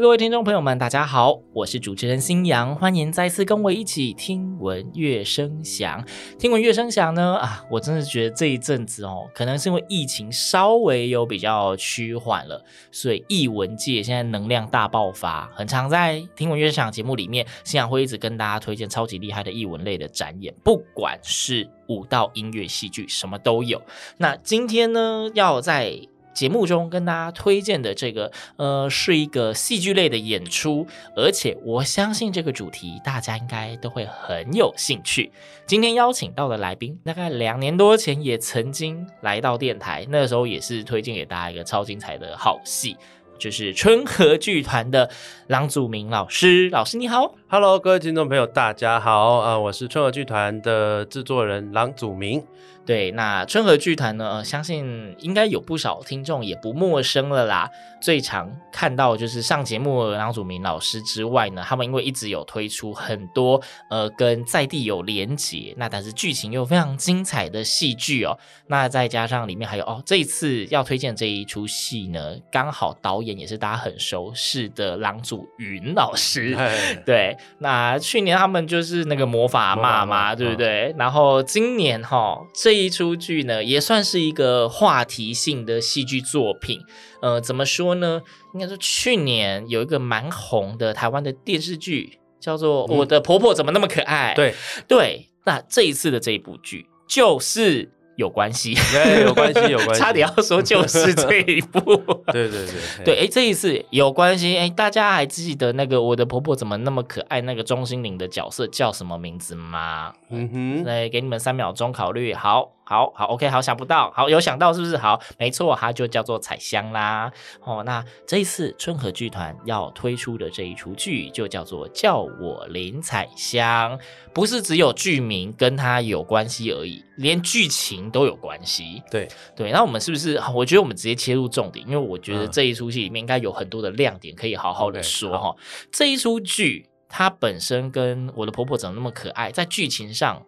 各位听众朋友们，大家好，我是主持人新阳，欢迎再次跟我一起听闻乐声响。听闻乐声响呢，啊，我真的觉得这一阵子哦，可能是因为疫情稍微有比较趋缓了，所以艺文界现在能量大爆发。很常在听闻乐声响节目里面，新阳会一直跟大家推荐超级厉害的艺文类的展演，不管是舞蹈、音乐、戏剧，什么都有。那今天呢，要在节目中跟大家推荐的这个，呃，是一个戏剧类的演出，而且我相信这个主题大家应该都会很有兴趣。今天邀请到的来宾，大概两年多前也曾经来到电台，那时候也是推荐给大家一个超精彩的好戏，就是春和剧团的郎祖明老师。老师你好，Hello，各位听众朋友，大家好啊、呃！我是春和剧团的制作人郎祖明。对，那春和剧团呢，呃，相信应该有不少听众也不陌生了啦。最常看到就是上节目的郎祖明老师之外呢，他们因为一直有推出很多呃跟在地有连结，那但是剧情又非常精彩的戏剧哦。那再加上里面还有哦，这一次要推荐这一出戏呢，刚好导演也是大家很熟悉的郎祖云老师。对，那去年他们就是那个魔法阿嬷嘛，对不对？然后今年哈。这一出剧呢，也算是一个话题性的戏剧作品。呃，怎么说呢？应该说去年有一个蛮红的台湾的电视剧，叫做《我的婆婆怎么那么可爱》。对对，那这一次的这一部剧就是。有关系，对，有关系，有关系，差点要说就是这一步，对对对对，哎，这一次有关系，哎，大家还记得那个我的婆婆怎么那么可爱？那个钟心凌的角色叫什么名字吗？嗯哼，来给你们三秒钟考虑，好。好好，OK，好，想不到，好，有想到是不是？好，没错，它就叫做彩香啦。哦，那这一次春和剧团要推出的这一出剧就叫做叫我林彩香，不是只有剧名跟它有关系而已，连剧情都有关系。对对，那我们是不是？我觉得我们直接切入重点，因为我觉得这一出戏里面应该有很多的亮点可以好好的说哈。Okay, 这一出剧它本身跟我的婆婆怎么那么可爱，在剧情上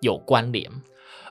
有关联。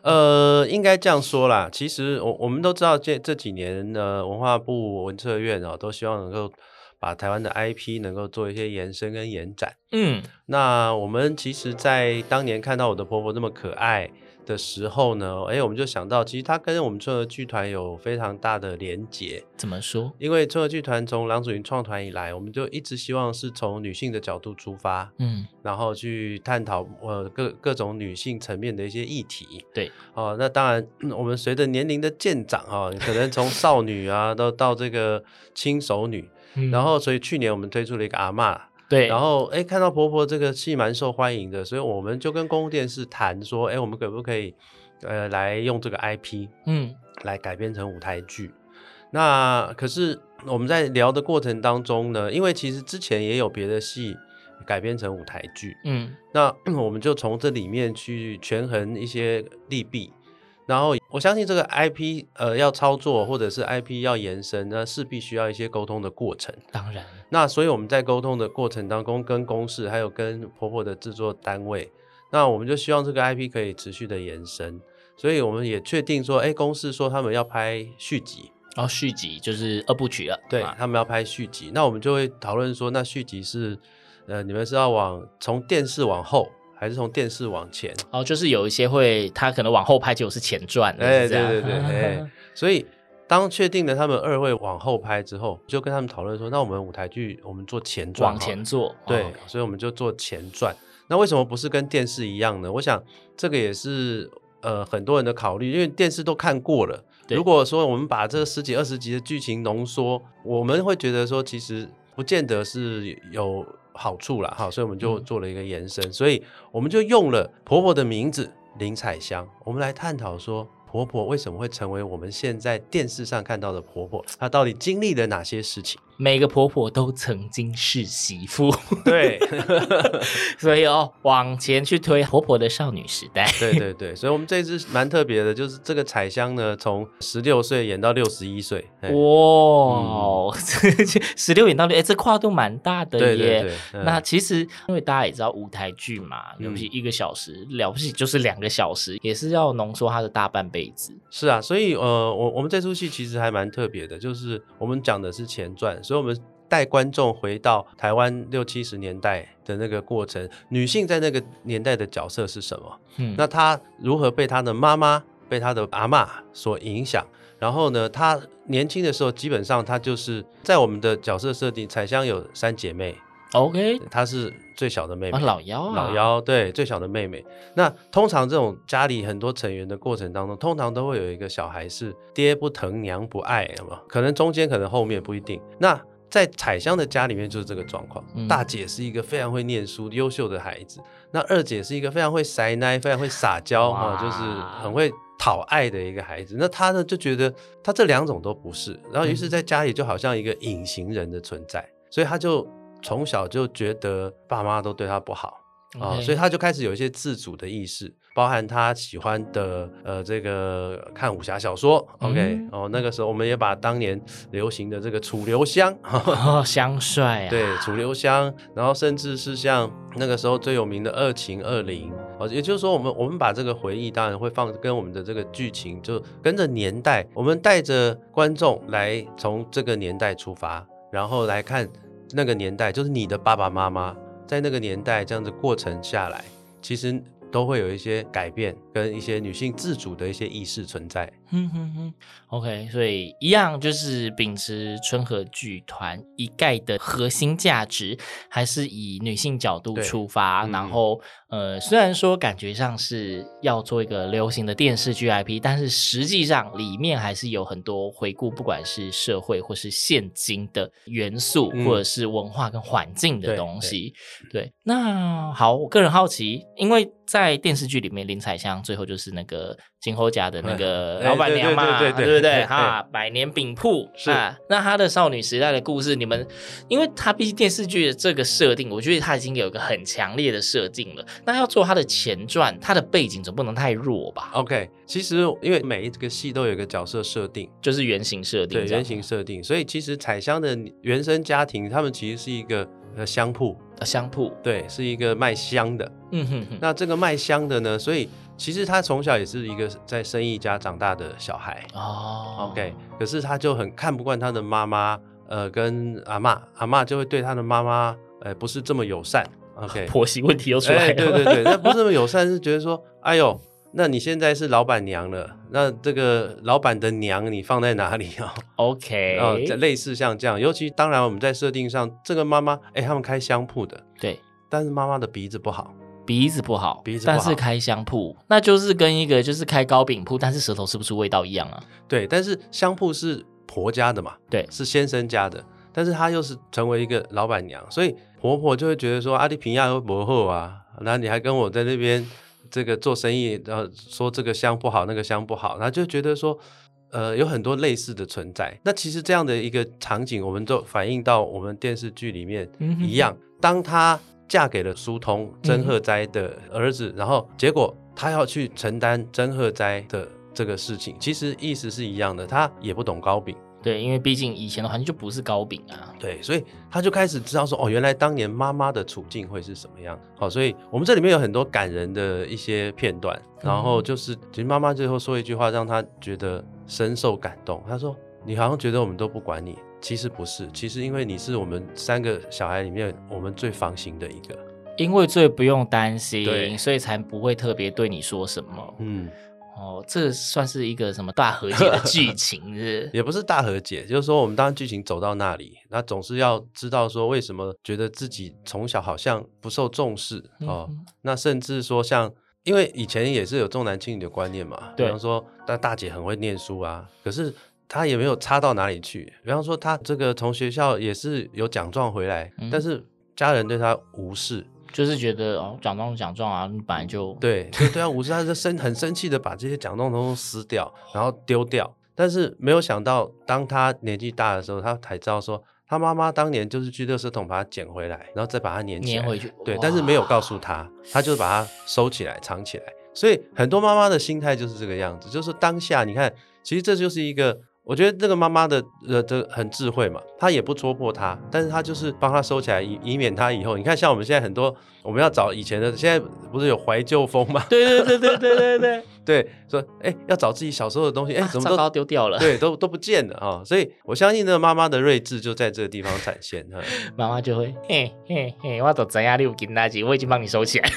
呃，应该这样说啦。其实我我们都知道这这几年呢，文化部文策院啊，都希望能够把台湾的 IP 能够做一些延伸跟延展。嗯，那我们其实，在当年看到我的婆婆那么可爱的时候呢，哎，我们就想到，其实它跟我们春和剧团有非常大的连结。怎么说？因为春和剧团从郎祖筠创团以来，我们就一直希望是从女性的角度出发，嗯，然后去探讨呃各各种女性层面的一些议题。对，哦、呃，那当然，我们随着年龄的渐长啊、哦，可能从少女啊到到这个轻熟女，嗯、然后所以去年我们推出了一个阿嬷。对，然后哎，看到婆婆这个戏蛮受欢迎的，所以我们就跟公共电视谈说，哎，我们可不可以呃来用这个 IP，嗯，来改编成舞台剧？那可是我们在聊的过程当中呢，因为其实之前也有别的戏改编成舞台剧，嗯，那 我们就从这里面去权衡一些利弊。然后我相信这个 IP 呃要操作或者是 IP 要延伸，那势必需要一些沟通的过程。当然，那所以我们在沟通的过程当中，跟公司还有跟婆婆的制作单位，那我们就希望这个 IP 可以持续的延伸。所以我们也确定说，哎，公司说他们要拍续集，哦，续集就是二部曲了。对，他们要拍续集，那我们就会讨论说，那续集是呃你们是要往从电视往后。还是从电视往前哦，就是有一些会，他可能往后拍就是前传，哎，对对对，哎，所以当确定了他们二会往后拍之后，就跟他们讨论说，那我们舞台剧我们做前传，往前做，对，所以我们就做前传。那为什么不是跟电视一样呢？我想这个也是呃很多人的考虑，因为电视都看过了。如果说我们把这十几二十集的剧情浓缩，我们会觉得说其实不见得是有好处了哈，所以我们就做了一个延伸，嗯、所以我们就用了婆婆的名字林彩香，我们来探讨说。婆婆为什么会成为我们现在电视上看到的婆婆？她到底经历了哪些事情？每个婆婆都曾经是媳妇，对，所以哦，往前去推婆婆的少女时代，对对对，所以我们这一次蛮特别的，就是这个彩香呢，从十六岁演到六十一岁，哇，十六、嗯、演到六，哎，这跨度蛮大的耶。那其实因为大家也知道舞台剧嘛，尤其一个小时、嗯、了不起就是两个小时，也是要浓缩它的大半辈子。是啊，所以呃，我我们这出戏其实还蛮特别的，就是我们讲的是前传，所以我们带观众回到台湾六七十年代的那个过程，女性在那个年代的角色是什么？嗯，那她如何被她的妈妈、被她的阿妈所影响？然后呢，她年轻的时候，基本上她就是在我们的角色设定，彩香有三姐妹。OK，她是最小的妹妹，啊、老幺、啊，老幺，对，最小的妹妹。那通常这种家里很多成员的过程当中，通常都会有一个小孩是爹不疼娘不爱，有没有？可能中间，可能后面不一定。那在彩香的家里面就是这个状况。嗯、大姐是一个非常会念书、优秀的孩子，那二姐是一个非常会塞奶、非常会撒娇啊，就是很会讨爱的一个孩子。那她呢就觉得她这两种都不是，然后于是在家里就好像一个隐形人的存在，所以她就。从小就觉得爸妈都对他不好啊所以他就开始有一些自主的意识，包含他喜欢的呃这个看武侠小说。嗯、OK，哦，那个时候我们也把当年流行的这个楚留香 哦香帅啊，对楚留香，然后甚至是像那个时候最有名的《二秦二林》哦，也就是说我们我们把这个回忆当然会放跟我们的这个剧情就跟着年代，我们带着观众来从这个年代出发，然后来看。那个年代，就是你的爸爸妈妈在那个年代这样子过程下来，其实都会有一些改变，跟一些女性自主的一些意识存在。嗯哼哼，OK，所以一样就是秉持春和剧团一概的核心价值，还是以女性角度出发。然后，嗯、呃，虽然说感觉上是要做一个流行的电视剧 IP，但是实际上里面还是有很多回顾，不管是社会或是现今的元素，嗯、或者是文化跟环境的东西。对，对对，那好，我个人好奇，因为在电视剧里面，林采香最后就是那个金侯家的那个老板。娘嘛，对不对？哈，百年饼铺是。那她的少女时代的故事，你们，因为她毕竟电视剧的这个设定，我觉得她已经有一个很强烈的设定了。那要做她的前传，她的背景总不能太弱吧？OK，其实因为每一个戏都有一个角色设定，就是原型设定，对，原型设定。所以其实彩香的原生家庭，他们其实是一个呃香铺，香铺，对，是一个卖香的。嗯哼哼。那这个卖香的呢，所以。其实他从小也是一个在生意家长大的小孩。哦，OK，可是他就很看不惯他的妈妈，呃，跟阿嬷，阿嬷就会对他的妈妈，呃，不是这么友善，OK，婆媳问题又出来了，欸，对对对，那不是这么友善，是觉得说，哎呦，那你现在是老板娘了，那这个老板的娘你放在哪里啊？OK，啊，类似像这样，尤其当然我们在设定上，这个妈妈，哎，他们开香铺的，对，但是妈妈的鼻子不好。鼻子不好，鼻子不好，但是开香铺，那就是跟一个就是开糕饼铺，但是舌头吃不出味道一样啊。对，但是香铺是婆家的嘛，对，是先生家的，但是她又是成为一个老板娘，所以婆婆就会觉得说阿弟平亚又不厚啊，那你还跟我在那边这个做生意，然后说这个香不好，那个香不好，然后就觉得说，呃，有很多类似的存在。那其实这样的一个场景，我们都反映到我们电视剧里面一样，当他。嫁给了苏通曾贺斋的儿子，嗯、然后结果他要去承担曾贺斋的这个事情，其实意思是一样的，他也不懂糕饼，对，因为毕竟以前的环境就不是糕饼啊，对，所以他就开始知道说，哦，原来当年妈妈的处境会是什么样，好，所以我们这里面有很多感人的一些片段，然后就是其实妈妈最后说一句话，让他觉得深受感动，他说，你好像觉得我们都不管你。其实不是，其实因为你是我们三个小孩里面我们最放心的一个，因为最不用担心，所以才不会特别对你说什么。嗯，哦，这算是一个什么大和解的剧 情是是？也不是大和解，就是说我们当剧情走到那里，那总是要知道说为什么觉得自己从小好像不受重视哦。那甚至说像因为以前也是有重男轻女的观念嘛，比方说但大姐很会念书啊，可是她也没有差到哪里去。比方说他这个从学校也是有奖状回来，嗯、但是家人对他无视，就是觉得哦奖状奖状啊，你本来就对，就对啊无视，他就生很生气的把这些奖状都撕掉，然后丢掉。但是没有想到，当他年纪大的时候，他才知道说。他妈妈当年就是去垃圾桶把它捡回来，然后再把它粘，粘回去。对，但是没有告诉他，他就把它收起来、藏起来。所以很多妈妈的心态就是这个样子，就是当下你看，其实这就是一个。我觉得这个妈妈的呃这很智慧嘛，她也不戳破他，但是她就是帮他收起来，以以免他以后，你看像我们现在很多，我们要找以前的，现在不是有怀旧风嘛？对 对对对对对对对，说哎要找自己小时候的东西，哎怎么都、啊、丢掉了？对，都都不见了啊、所以我相信这个妈妈的睿智就在这个地方展现。妈妈就会嘿嘿嘿，我都知呀，你有金垃圾，我已经帮你收起来。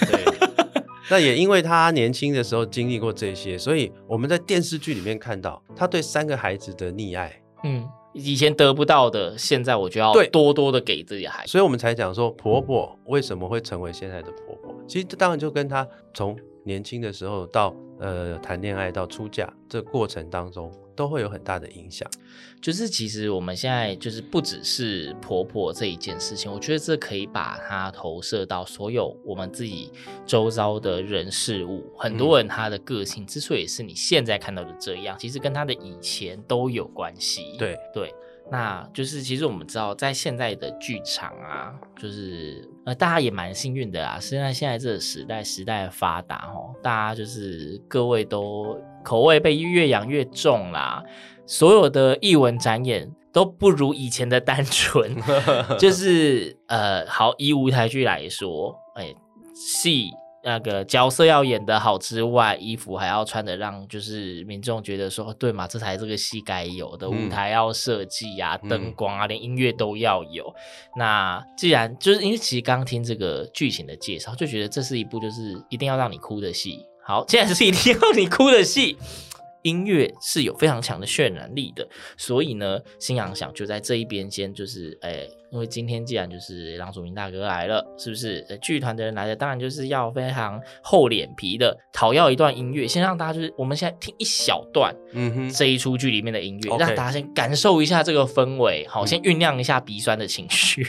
那也因为他年轻的时候经历过这些，所以我们在电视剧里面看到他对三个孩子的溺爱。嗯，以前得不到的，现在我就要多多的给自己孩子。所以我们才讲说婆婆为什么会成为现在的婆婆。其实这当然就跟她从年轻的时候到呃谈恋爱到出嫁这个过程当中。都会有很大的影响，就是其实我们现在就是不只是婆婆这一件事情，我觉得这可以把它投射到所有我们自己周遭的人事物。很多人他的个性之所以是你现在看到的这样，其实跟他的以前都有关系。对对。那就是，其实我们知道，在现在的剧场啊，就是呃，大家也蛮幸运的啦。现在现在这个时代，时代的发达哦，大家就是各位都口味被越养越重啦。所有的艺文展演都不如以前的单纯，就是呃，好以舞台剧来说，哎，戏。那个角色要演得好之外，衣服还要穿的让就是民众觉得说，对嘛，这才是这个戏该有的。舞台要设计啊，灯、嗯、光啊，连音乐都要有。那既然就是因为其实刚听这个剧情的介绍，就觉得这是一部就是一定要让你哭的戏。好，既然是一定要让你哭的戏。音乐是有非常强的渲染力的，所以呢，新阳想就在这一边先就是，哎、欸，因为今天既然就是郎祖明大哥来了，是不是？呃，剧团的人来了，当然就是要非常厚脸皮的讨要一段音乐，先让大家就是我们现在听一小段，嗯哼，这一出剧里面的音乐，让大家先感受一下这个氛围，好，先酝酿一下鼻酸的情绪。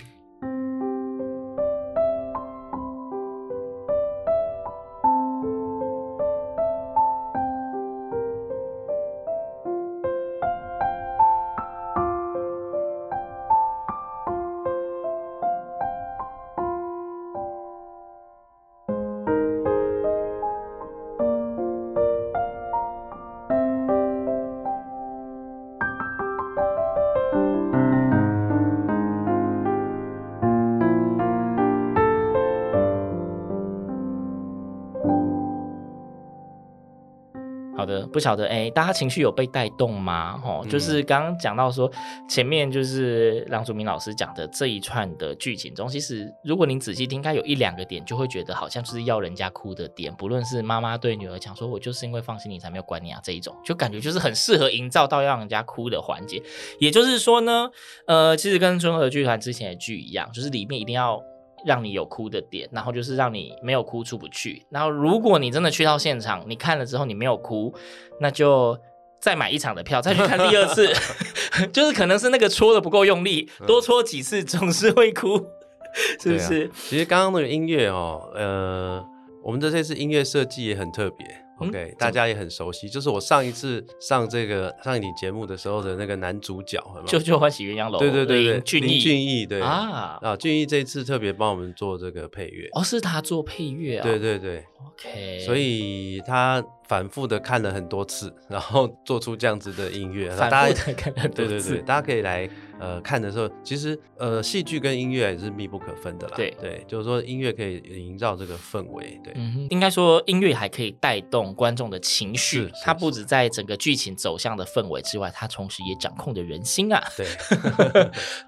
不晓得哎、欸，大家情绪有被带动吗？哦，就是刚刚讲到说，前面就是郎祖明老师讲的这一串的剧情中，其实如果您仔细听，应该有一两个点就会觉得好像就是要人家哭的点，不论是妈妈对女儿讲说“我就是因为放心你才没有管你啊”这一种，就感觉就是很适合营造到要让人家哭的环节。也就是说呢，呃，其实跟春和剧团之前的剧一样，就是里面一定要。让你有哭的点，然后就是让你没有哭出不去。然后如果你真的去到现场，你看了之后你没有哭，那就再买一场的票再去看第二次。就是可能是那个戳的不够用力，多戳几次总是会哭，是不是？啊、其实刚刚那个音乐哦，呃，我们的这次音乐设计也很特别。OK，、嗯、大家也很熟悉，就是我上一次上这个上一期节目的时候的那个男主角，就就欢喜鸳鸯楼，对对对俊逸，俊逸对啊啊，俊逸这一次特别帮我们做这个配乐，哦，是他做配乐啊，对对对，OK，所以他。反复的看了很多次，然后做出这样子的音乐。反复的看了很多次，对对对，大家可以来呃看的时候，其实呃戏剧跟音乐也是密不可分的啦。对对，就是说音乐可以营造这个氛围。对，应该说音乐还可以带动观众的情绪。它不止在整个剧情走向的氛围之外，它同时也掌控着人心啊。对，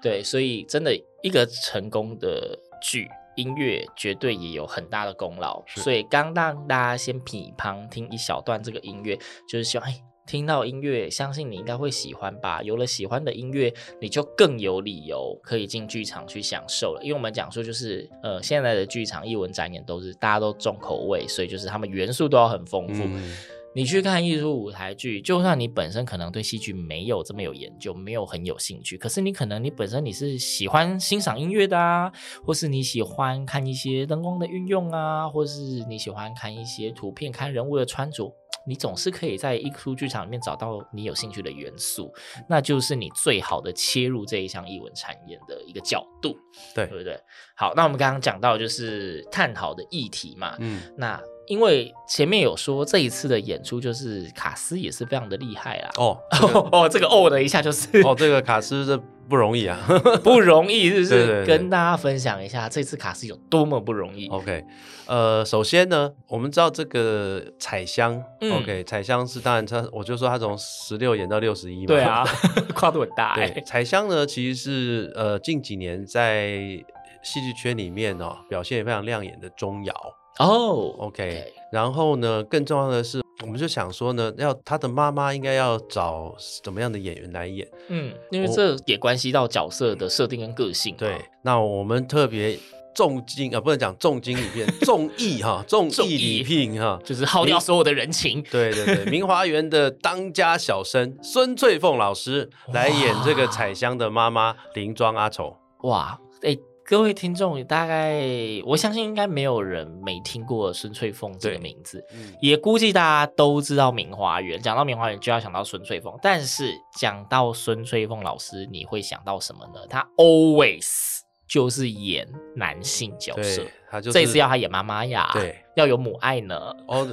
对，所以真的一个成功的剧。音乐绝对也有很大的功劳，所以刚让大家先品旁听一小段这个音乐，就是希望哎听到音乐，相信你应该会喜欢吧。有了喜欢的音乐，你就更有理由可以进剧场去享受了。因为我们讲说，就是呃，现在的剧场艺文展演都是大家都重口味，所以就是他们元素都要很丰富。嗯你去看艺术舞台剧，就算你本身可能对戏剧没有这么有研究，没有很有兴趣，可是你可能你本身你是喜欢欣赏音乐的啊，或是你喜欢看一些灯光的运用啊，或是你喜欢看一些图片、看人物的穿着，你总是可以在艺术剧场里面找到你有兴趣的元素，那就是你最好的切入这一项艺文产业的一个角度，对，对不对？好，那我们刚刚讲到就是探讨的议题嘛，嗯，那。因为前面有说这一次的演出就是卡斯也是非常的厉害啦。哦，哦，这个哦的一下就是哦，这个卡斯这不容易啊，不容易，是不是？对对对对，跟大家分享一下这次卡斯有多么不容易。OK，呃，首先呢，我们知道这个彩香、嗯、OK，彩香是当然他，我就说他从十六演到六十一嘛，对啊，跨度很大。对，彩香呢其实是呃近几年在戏剧圈里面哦表现也非常亮眼的钟瑶。哦、oh，OK，然后呢，更重要的是，我们就想说呢，要他的妈妈应该要找怎么样的演员来演？嗯，因为这也关系到角色的设定跟个性。对，那我们特别重金啊，不能讲重金礼聘，重义哈，重义礼聘哈，就是耗掉所有的人情。对对对，明华园的当家小生孙翠凤老师来演这个彩香的妈妈林庄阿丑。哇，哎。各位听众，大概我相信应该没有人没听过孙翠凤这个名字，嗯、也估计大家都知道明花园。讲到明花园，就要想到孙翠凤。但是讲到孙翠凤老师，你会想到什么呢？他 always 就是演男性角色。他就是、这次要他演妈妈呀，对，要有母爱呢。哦，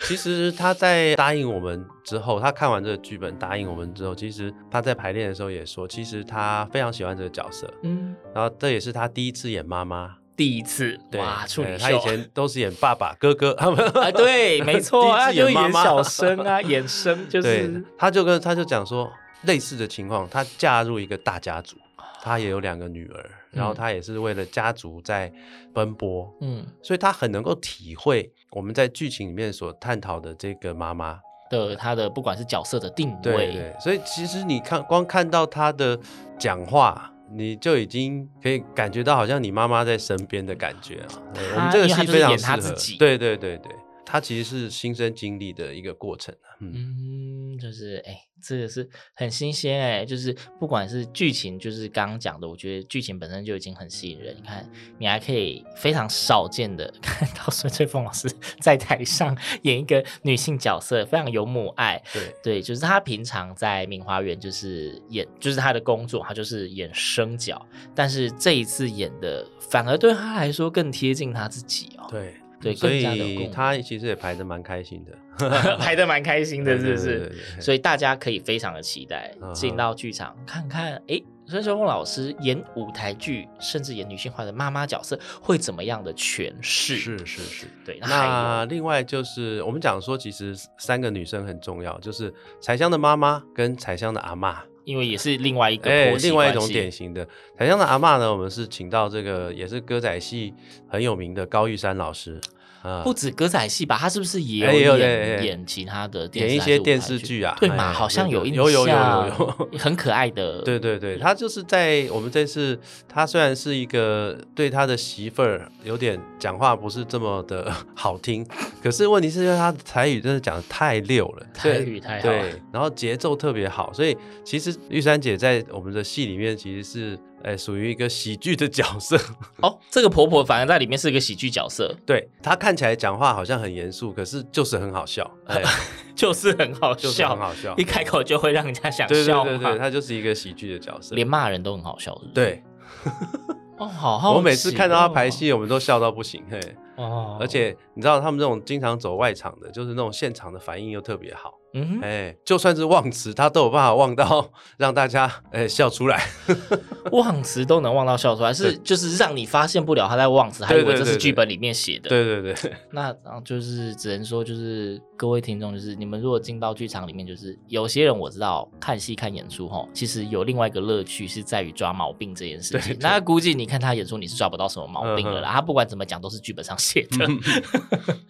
其实他在答应我们之后，他看完这个剧本答应我们之后，其实他在排练的时候也说，其实他非常喜欢这个角色。嗯，然后这也是他第一次演妈妈，第一次哇，处女秀。他以前 都是演爸爸、哥哥他们。啊，对，没错，他就演小生啊，演生就是。他就跟他就讲说，类似的情况，他嫁入一个大家族。他也有两个女儿，然后他也是为了家族在奔波，嗯，所以他很能够体会我们在剧情里面所探讨的这个妈妈的她的不管是角色的定位，对对，所以其实你看光看到他的讲话，你就已经可以感觉到好像你妈妈在身边的感觉啊。我们这个戏非常适合，对对对对，他其实是亲身经历的一个过程啊，嗯。嗯，就是哎。这个是很新鲜哎，就是不管是剧情，就是刚刚讲的，我觉得剧情本身就已经很吸引人。你看，你还可以非常少见的 看到孙翠凤老师 在台上 演一个女性角色，非常有母爱。对对，就是她平常在明华园就是演，就是她的工作，她就是演生角，但是这一次演的反而对她来说更贴近她自己哦。对。对，所以他其实也排的蛮开心的，排的蛮开心的，是不是？所以大家可以非常的期待进到剧场看看，哎，孙翠凤老师演舞台剧，甚至演女性化的妈妈角色会怎么样的诠释？是是是，对。那，另外就是我们讲说，其实三个女生很重要，就是彩香的妈妈跟彩香的阿嬷。因为也是另外一个哎，另外一种典型的彩香的阿嬷呢，我们是请到这个也是歌仔戏很有名的高玉山老师。不止歌仔戏吧，他是不是也有演演其他的演一些电视剧啊？对嘛，好像有印象，有有有有有，很可爱的。对对对，他就是在我们这次，他虽然是一个对他的媳妇儿有点讲话不是这么的 好听，可是问题是因为他台语真的讲得太溜了，台语太好，对，然后节奏特别好，所以其实玉山姐在我们的戏里面其实是。哎，属于一个喜剧的角色 哦。这个婆婆反而在里面是一个喜剧角色，对，她看起来讲话好像很严肃，可是就是很好笑，哎，就是很好笑，就是很好笑，一开口就会让人家想笑。对对对，她就是一个喜剧的角色，连骂人都很好笑，是不是？对。哦，好好，我每次看到她排戏，我们都笑到不行，嘿。哦。而且你知道，他们这种经常走外场的，就是那种现场的反应又特别好。嗯，哎，就算是忘词，他都有办法忘到 让大家哎笑出来。忘词都能忘到笑出来，是就是让你发现不了他在忘词，还以为这是剧本里面写的。对对对，对。那然后就是只能说，就是各位听众，就是你们如果进到剧场里面，就是有些人我知道看戏看演出齁，其实有另外一个乐趣是在于抓毛病这件事情。那估计你看他演出，你是抓不到什么毛病的啦。他不管怎么讲，都是剧本上写的。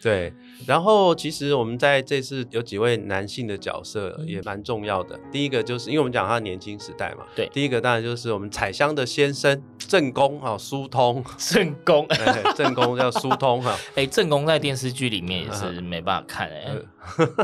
对，然后其实我们在这次有几位男性的角色也蛮重要的。第一个就是因为我们讲他年轻时代嘛，对，第一个当然就是我们彩香的先生正宫啊，苏通。正宫，正宫叫苏通哈。哎，正宫在电视剧里面也是没办法看哎，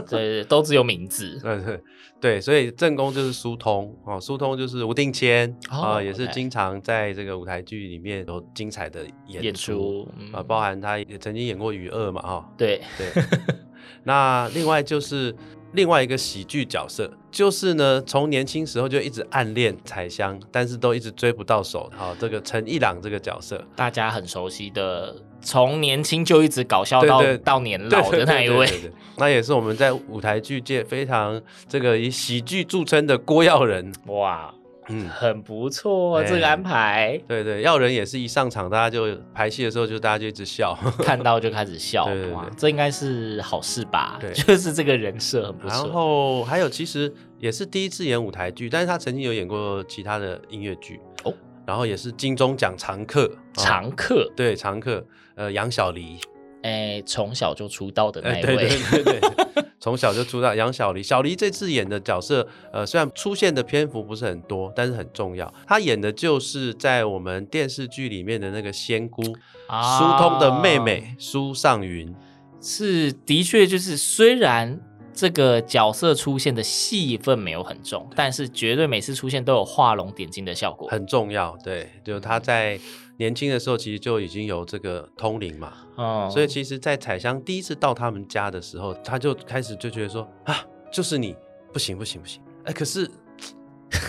对，都只有名字。对所以正宫就是苏通哦，苏通就是吴定谦啊，也是经常在这个舞台剧里面有精彩的演出啊，包含他也曾经演过《余二》嘛哈。对对，那另外就是。另外一个喜剧角色，就是呢，从年轻时候就一直暗恋彩香，但是都一直追不到手。好，这个陈一郎这个角色，大家很熟悉的，从年轻就一直搞笑到到年老的那一位。那也是我们在舞台剧界非常这个以喜剧著称的郭耀仁。哇。嗯，很不错、这个安排。对对，要人也是一上场，大家就排戏的时候，就大家就一直笑，看到就开始笑。对对对，这应该是好事吧？对，就是这个人设很不错。然后还有，其实也是第一次演舞台剧，但是他曾经有演过其他的音乐剧哦。然后也是金钟奖常客，常客、哦、对常客，呃，杨小黎。哎，从小就出道的那一位，欸、对对对对，从小就出道。杨小黎，小黎这次演的角色，呃，虽然出现的篇幅不是很多，但是很重要。她演的就是在我们电视剧里面的那个仙姑苏、啊、通的妹妹苏尚云，是的确就是虽然这个角色出现的戏份没有很重，但是绝对每次出现都有画龙点睛的效果，很重要。对，就是他在。年轻的时候其实就已经有这个通灵嘛，哦，所以其实，在彩香第一次到他们家的时候，他就开始就觉得说啊，就是你，不行不行不行，哎，可是，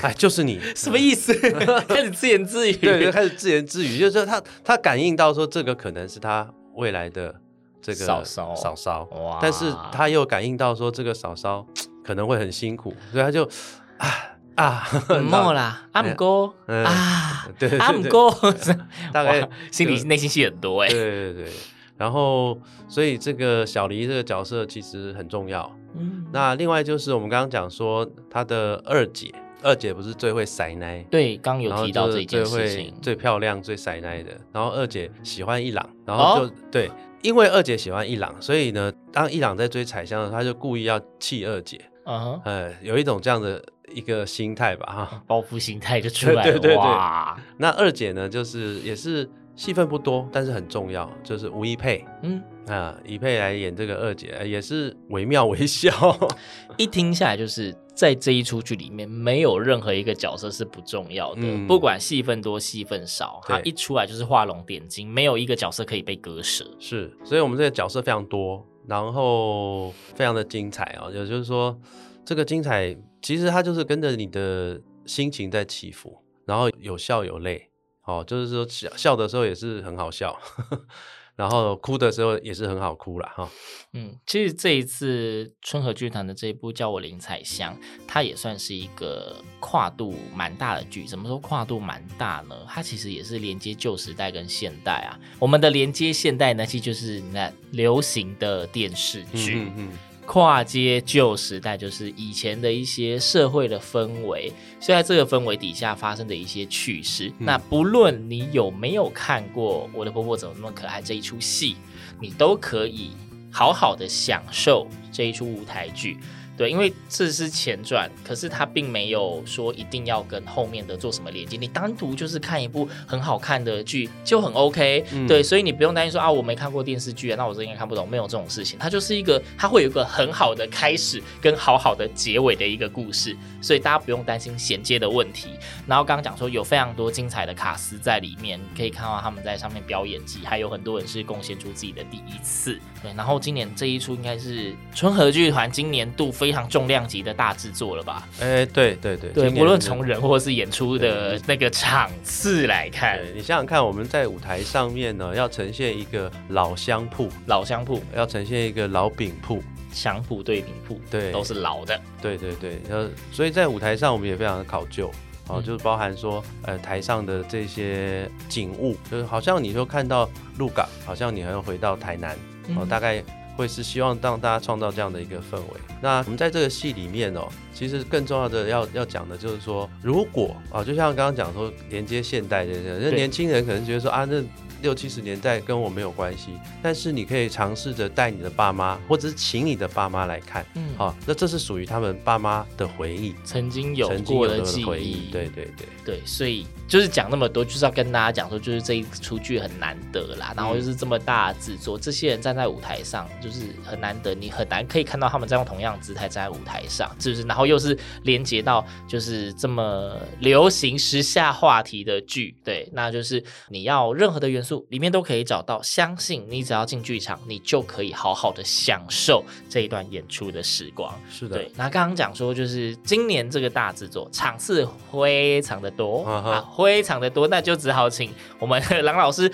哎，就是你，什么意思？开始自言自语，对，就开始自言自语，就是他他感应到说这个可能是他未来的这个嫂嫂嫂嫂，哇，但是他又感应到说这个嫂嫂 可能会很辛苦，所以他就啊。啊，莫 啦，阿姆哥啊，对阿姆哥，大概心里内心戏很多哎，对对对，然后所以这个小黎这个角色其实很重要，嗯，那另外就是我们刚刚讲说他的二姐，二姐不是最会塞奶，对，刚有提到这件事情，最漂亮最塞奶的，然后二姐喜欢一朗，然后就对，因为二姐喜欢一朗，所以呢，当一朗在追彩香的时候，他就故意要气二姐，嗯，呃，有一种这样的。一个心态吧，哈，报复心态就出来了。对对对对，哇，那二姐呢，就是也是戏份不多，但是很重要，就是吴一佩，嗯啊，一佩来演这个二姐，也是惟妙惟肖。一听下来，就是在这一出剧里面，没有任何一个角色是不重要的，嗯、不管戏份多戏份少，他一出来就是画龙点睛，没有一个角色可以被割舍。是，所以我们这个角色非常多，然后非常的精彩啊，也就是说，这个精彩。其实他就是跟着你的心情在起伏，然后有笑有泪，哦，就是说笑笑的时候也是很好笑，呵呵，然后哭的时候也是很好哭啦。哈、哦。嗯，其实这一次春和剧团的这一部《叫我林彩香》，它也算是一个跨度蛮大的剧。怎么说跨度蛮大呢？它其实也是连接旧时代跟现代啊。我们的连接现代呢，其实就是那流行的电视剧。嗯嗯跨接旧时代，就是以前的一些社会的氛围，所以在这个氛围底下发生的一些趣事。嗯、那不论你有没有看过《我的婆婆怎么那么可爱》这一出戏，你都可以好好的享受这一出舞台剧。对，因为这是前传，可是它并没有说一定要跟后面的做什么连接。你单独就是看一部很好看的剧就很 OK，嗯。对，所以你不用担心说啊，我没看过电视剧啊，那我这应该看不懂。没有这种事情，它就是一个，它会有一个很好的开始跟好好的结尾的一个故事，所以大家不用担心衔接的问题。然后刚刚讲说有非常多精彩的卡司在里面，可以看到他们在上面表演技，还有很多人是贡献出自己的第一次。对，然后今年这一出应该是春和剧团今年度非常重量级的大制作了吧？哎、欸，对对对对，无论从人或是演出的那个场次来看，你想想看，我们在舞台上面呢，要呈现一个老香铺，老香铺要呈现一个老饼铺，香铺对饼铺，对，都是老的，对对对，呃，所以在舞台上我们也非常的考究。哦，就是包含说，呃，台上的这些景物，就是好像你就看到鹿港，好像你还要回到台南，哦，大概会是希望让大家创造这样的一个氛围。那我们在这个戏里面哦，其实更重要的要要讲的就是说，如果啊，就像刚刚讲说连接现代的人，那年轻人可能觉得说啊，那六七十年代跟我没有关系，但是你可以尝试着带你的爸妈，或者是请你的爸妈来看，嗯，好，那这是属于他们爸妈的回忆，曾经有过的记忆，回忆，对对对。对，所以就是讲那么多，就是要跟大家讲说，就是这一出剧很难得啦，然后又是这么大制作，这些人站在舞台上就是很难得，你很难可以看到他们在用同样姿态站在舞台上，是不是？然后又是连接到就是这么流行时下话题的剧，对，那就是你要任何的元素里面都可以找到，相信你只要进剧场，你就可以好好的享受这一段演出的时光。是的，对。那刚刚讲说就是今年这个大制作场次非常的多啊，啊，非常的多，那就只好请我们 郎老师。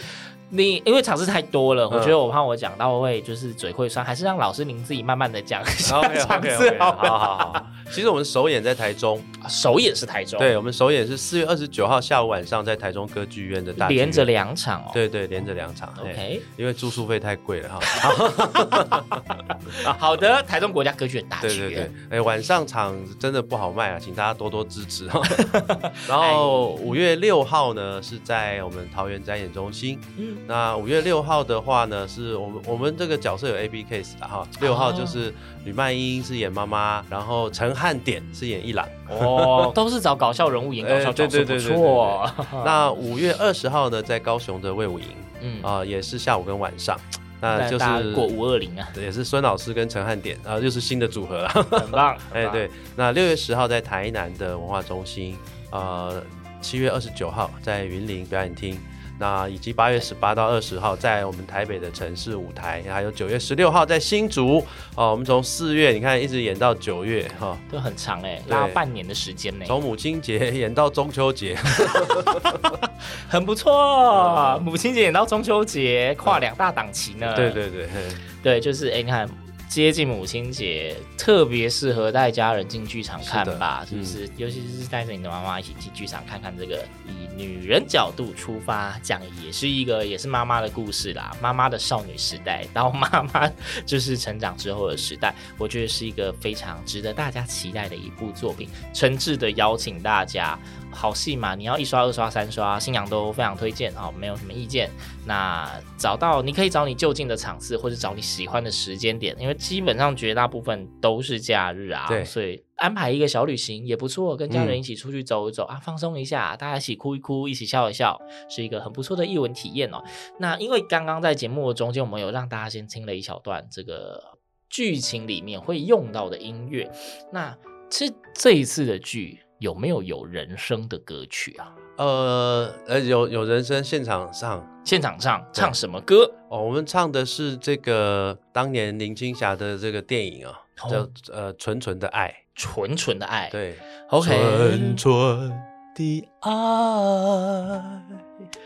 你因为场次太多了，我觉得我怕我讲到会就是嘴会酸，还是让老师您自己慢慢的讲一下场次好。好好好。其实我们首演在台中，首演是台中。对，我们首演是四月二十九号下午晚上在台中歌剧院的大连着两场哦。对对，连着两场。OK，因为住宿费太贵了哈。好的，台中国家歌剧院大剧院。对对对，哎，晚上场真的不好卖啊，请大家多多支持哈。然后五月六号呢是在我们桃园展演中心。嗯。那五月六号的话呢，是我们我们这个角色有 A B case 的哈。六号就是吕曼英是演妈妈，然后陈汉典是演一郎。哦，都是找搞笑人物演搞笑角色，不错。那五月二十号呢，在高雄的魏武营，嗯啊，也是下午跟晚上，那就是过五二零啊，也是孙老师跟陈汉典啊，又是新的组合了，很棒。哎，对。那六月十号在台南的文化中心，呃，七月二十九号在云林表演厅。那以及八月十八到二十号在我们台北的城市舞台，还有九月十六号在新竹哦。我们从四月你看一直演到九月哈，哦、都很长哎，拉半年的时间呢。从母亲节演到中秋节，很不错。嗯、母亲节演到中秋节，跨两大档期呢。对对对，对，就是哎，你看。接近母亲节，特别适合带家人进剧场看吧，是，是不是？嗯、尤其是带着你的妈妈一起进剧场看看这个，以女人角度出发讲，也是一个也是妈妈的故事啦。妈妈的少女时代到妈妈就是成长之后的时代，我觉得是一个非常值得大家期待的一部作品。诚挚的邀请大家。好戏嘛，你要一刷、二刷、三刷，新娘都非常推荐啊，没有什么意见。那找到你可以找你就近的场次，或者找你喜欢的时间点，因为基本上绝大部分都是假日啊，对，所以安排一个小旅行也不错，跟家人一起出去走一走、嗯、啊，放松一下，大家一起哭一哭，一起笑一笑，是一个很不错的译文体验哦。那因为刚刚在节目中间，我们有让大家先听了一小段这个剧情里面会用到的音乐，那其实这一次的剧。有没有有人声的歌曲啊？呃呃，有有人声现场上，现场上唱什么歌？哦，我们唱的是这个当年林青霞的这个电影啊，哦、叫呃《纯纯的爱》，纯纯的爱，对，OK，纯纯的爱。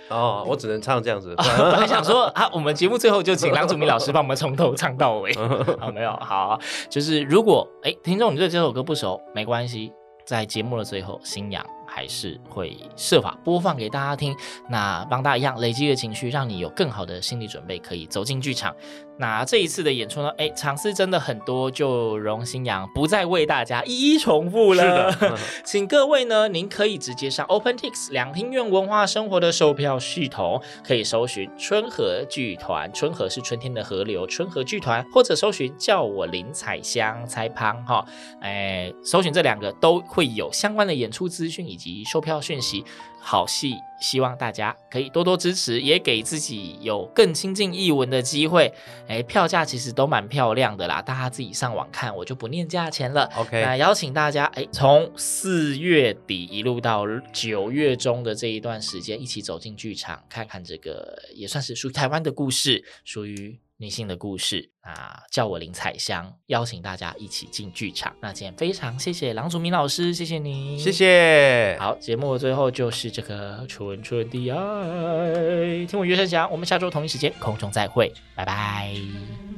哦，我只能唱这样子。本来想说啊，我们节目最后就请梁祖明老师帮我们从头唱到尾。好，没有，好，就是如果哎，听众你对这首歌不熟，没关系。在节目的最后，新娘还是会设法播放给大家听，那帮大家一样累积的情绪，让你有更好的心理准备，可以走进剧场。那这一次的演出呢？哎，场次真的很多，就荣新阳不再为大家一一重复了。是的，请各位呢，您可以直接上 OpenTix 两厅院文化生活的售票系统，可以搜寻春和剧团，春和是春天的河流，春和剧团，或者搜寻叫我林彩香，采芳哈，哎，搜寻这两个都会有相关的演出资讯以及售票讯息。好戏，希望大家可以多多支持，也给自己有更亲近译文的机会。哎，票价其实都蛮漂亮的啦，大家自己上网看，我就不念价钱了。OK，那邀请大家，哎，从四月底一路到九月中的这一段时间，一起走进剧场，看看这个也算是属于台湾的故事，属于。女性的故事啊，叫我林彩香，邀请大家一起进剧场。那今天非常谢谢郎祖明老师，谢谢你，谢谢。好，节目的最后就是这个纯纯的爱，听我乐声响，我们下周同一时间空中再会，拜拜。